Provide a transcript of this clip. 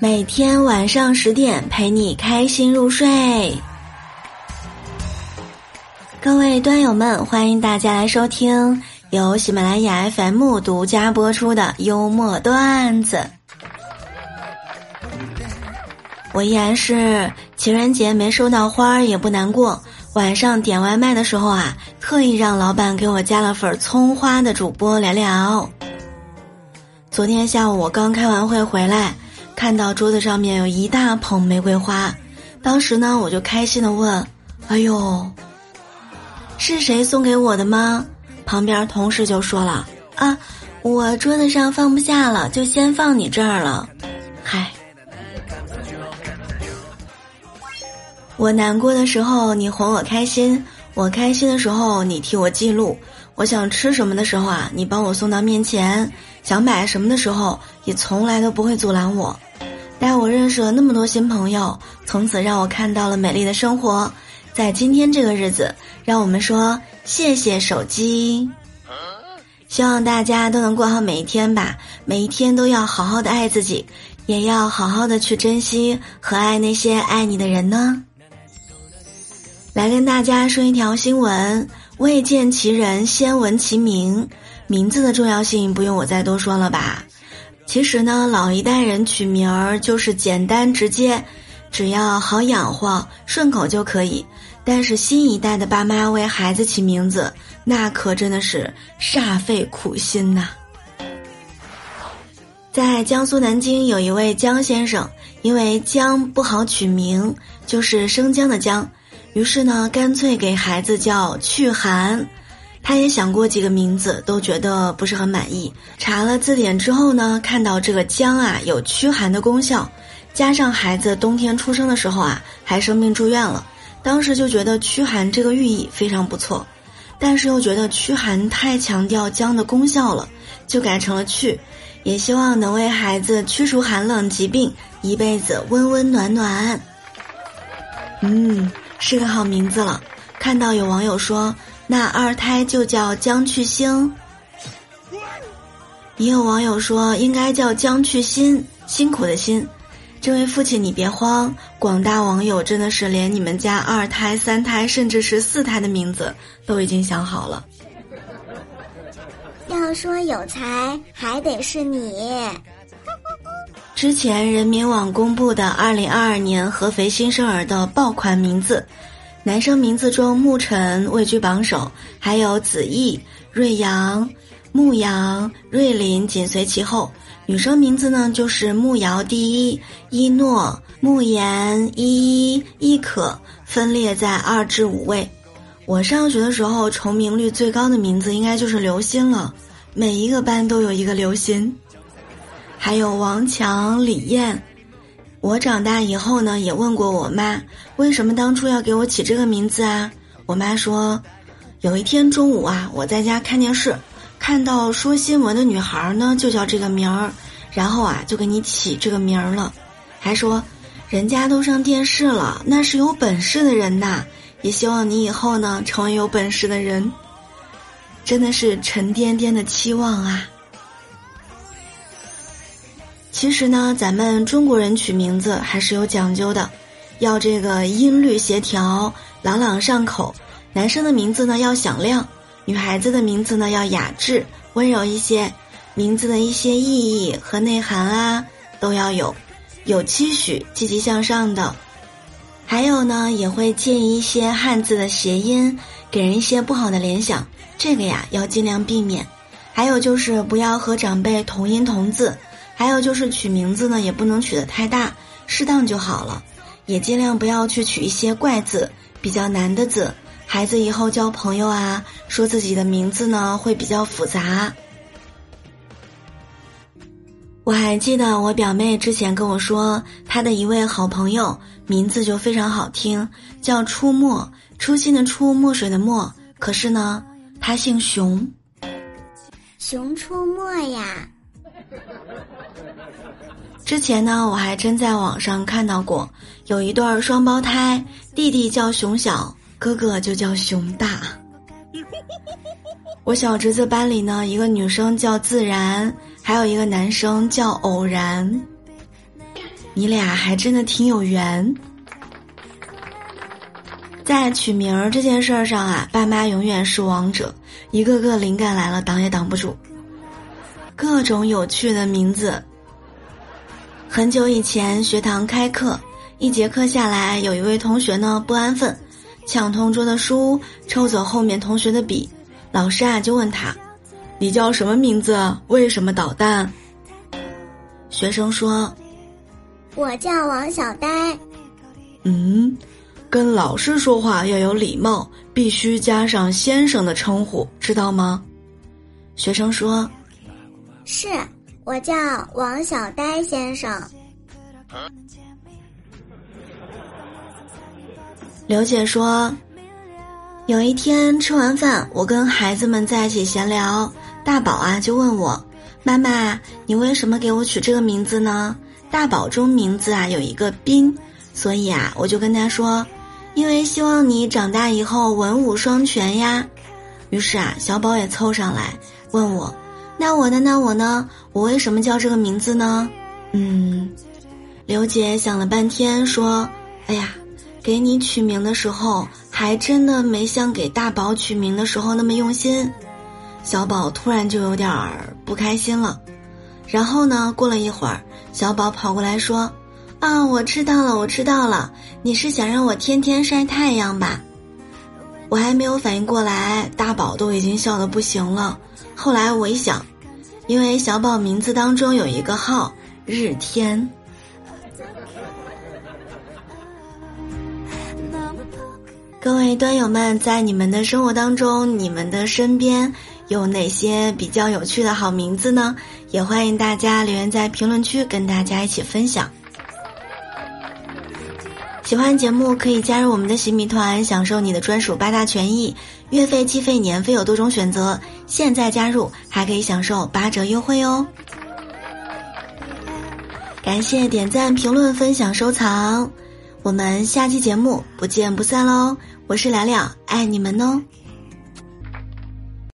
每天晚上十点陪你开心入睡。各位端友们，欢迎大家来收听由喜马拉雅 FM 独家播出的幽默段子。我依然是情人节没收到花也不难过，晚上点外卖的时候啊，特意让老板给我加了份葱花的主播聊聊。昨天下午我刚开完会回来，看到桌子上面有一大捧玫瑰花，当时呢我就开心的问：“哎呦，是谁送给我的吗？”旁边同事就说了：“啊，我桌子上放不下了，就先放你这儿了。”嗨。我难过的时候，你哄我开心；我开心的时候，你替我记录。我想吃什么的时候啊，你帮我送到面前；想买什么的时候，也从来都不会阻拦我。带我认识了那么多新朋友，从此让我看到了美丽的生活。在今天这个日子，让我们说谢谢手机。希望大家都能过好每一天吧，每一天都要好好的爱自己，也要好好的去珍惜和爱那些爱你的人呢。来跟大家说一条新闻：未见其人，先闻其名。名字的重要性不用我再多说了吧？其实呢，老一代人取名儿就是简单直接，只要好养活、顺口就可以。但是新一代的爸妈为孩子起名字，那可真的是煞费苦心呐。在江苏南京有一位江先生，因为江不好取名，就是生姜的姜。于是呢，干脆给孩子叫去寒。他也想过几个名字，都觉得不是很满意。查了字典之后呢，看到这个姜啊有驱寒的功效，加上孩子冬天出生的时候啊还生病住院了，当时就觉得驱寒这个寓意非常不错。但是又觉得驱寒太强调姜的功效了，就改成了去，也希望能为孩子驱除寒冷疾病，一辈子温温暖暖。嗯。是个好名字了，看到有网友说那二胎就叫江去星，也有网友说应该叫江去辛，辛苦的辛。这位父亲你别慌，广大网友真的是连你们家二胎、三胎，甚至是四胎的名字都已经想好了。要说有才，还得是你。之前人民网公布的二零二二年合肥新生儿的爆款名字，男生名字中沐晨位居榜首，还有子毅、瑞阳、牧阳、瑞林紧随其后。女生名字呢就是慕瑶第一，一诺、慕言、依依、依可分列在二至五位。我上学的时候重名率最高的名字应该就是刘鑫了，每一个班都有一个刘鑫。还有王强、李艳，我长大以后呢，也问过我妈，为什么当初要给我起这个名字啊？我妈说，有一天中午啊，我在家看电视，看到说新闻的女孩儿呢，就叫这个名儿，然后啊，就给你起这个名儿了，还说，人家都上电视了，那是有本事的人呐，也希望你以后呢，成为有本事的人，真的是沉甸甸的期望啊。其实呢，咱们中国人取名字还是有讲究的，要这个音律协调、朗朗上口。男生的名字呢要响亮，女孩子的名字呢要雅致、温柔一些。名字的一些意义和内涵啊都要有，有期许、积极向上的。还有呢，也会建议一些汉字的谐音，给人一些不好的联想，这个呀要尽量避免。还有就是不要和长辈同音同字。还有就是取名字呢，也不能取得太大，适当就好了。也尽量不要去取一些怪字、比较难的字，孩子以后交朋友啊，说自己的名字呢会比较复杂。我还记得我表妹之前跟我说，她的一位好朋友名字就非常好听，叫出没，初心的出，墨水的墨。可是呢，他姓熊，熊出没呀。之前呢，我还真在网上看到过，有一对双胞胎，弟弟叫熊小，哥哥就叫熊大。我小侄子班里呢，一个女生叫自然，还有一个男生叫偶然。你俩还真的挺有缘。在取名儿这件事儿上啊，爸妈永远是王者，一个个灵感来了，挡也挡不住。各种有趣的名字。很久以前，学堂开课，一节课下来，有一位同学呢不安分，抢同桌的书，抽走后面同学的笔。老师啊就问他：“你叫什么名字？为什么捣蛋？”学生说：“我叫王小呆。”嗯。跟老师说话要有礼貌，必须加上先生的称呼，知道吗？学生说：“是我叫王小呆先生。”刘姐说：“有一天吃完饭，我跟孩子们在一起闲聊，大宝啊就问我：‘妈妈，你为什么给我取这个名字呢？’大宝中名字啊有一个斌，所以啊我就跟他说。”因为希望你长大以后文武双全呀，于是啊，小宝也凑上来问我：“那我呢？那我呢？我为什么叫这个名字呢？”嗯，刘姐想了半天说：“哎呀，给你取名的时候还真的没像给大宝取名的时候那么用心。”小宝突然就有点儿不开心了。然后呢，过了一会儿，小宝跑过来说。啊，我知道了，我知道了，你是想让我天天晒太阳吧？我还没有反应过来，大宝都已经笑得不行了。后来我一想，因为小宝名字当中有一个号日天。各位端友们，在你们的生活当中，你们的身边有哪些比较有趣的好名字呢？也欢迎大家留言在评论区，跟大家一起分享。喜欢节目可以加入我们的洗米团，享受你的专属八大权益，月费、季费、年费有多种选择。现在加入还可以享受八折优惠哦！感谢点赞、评论、分享、收藏，我们下期节目不见不散喽！我是聊聊，爱你们哦。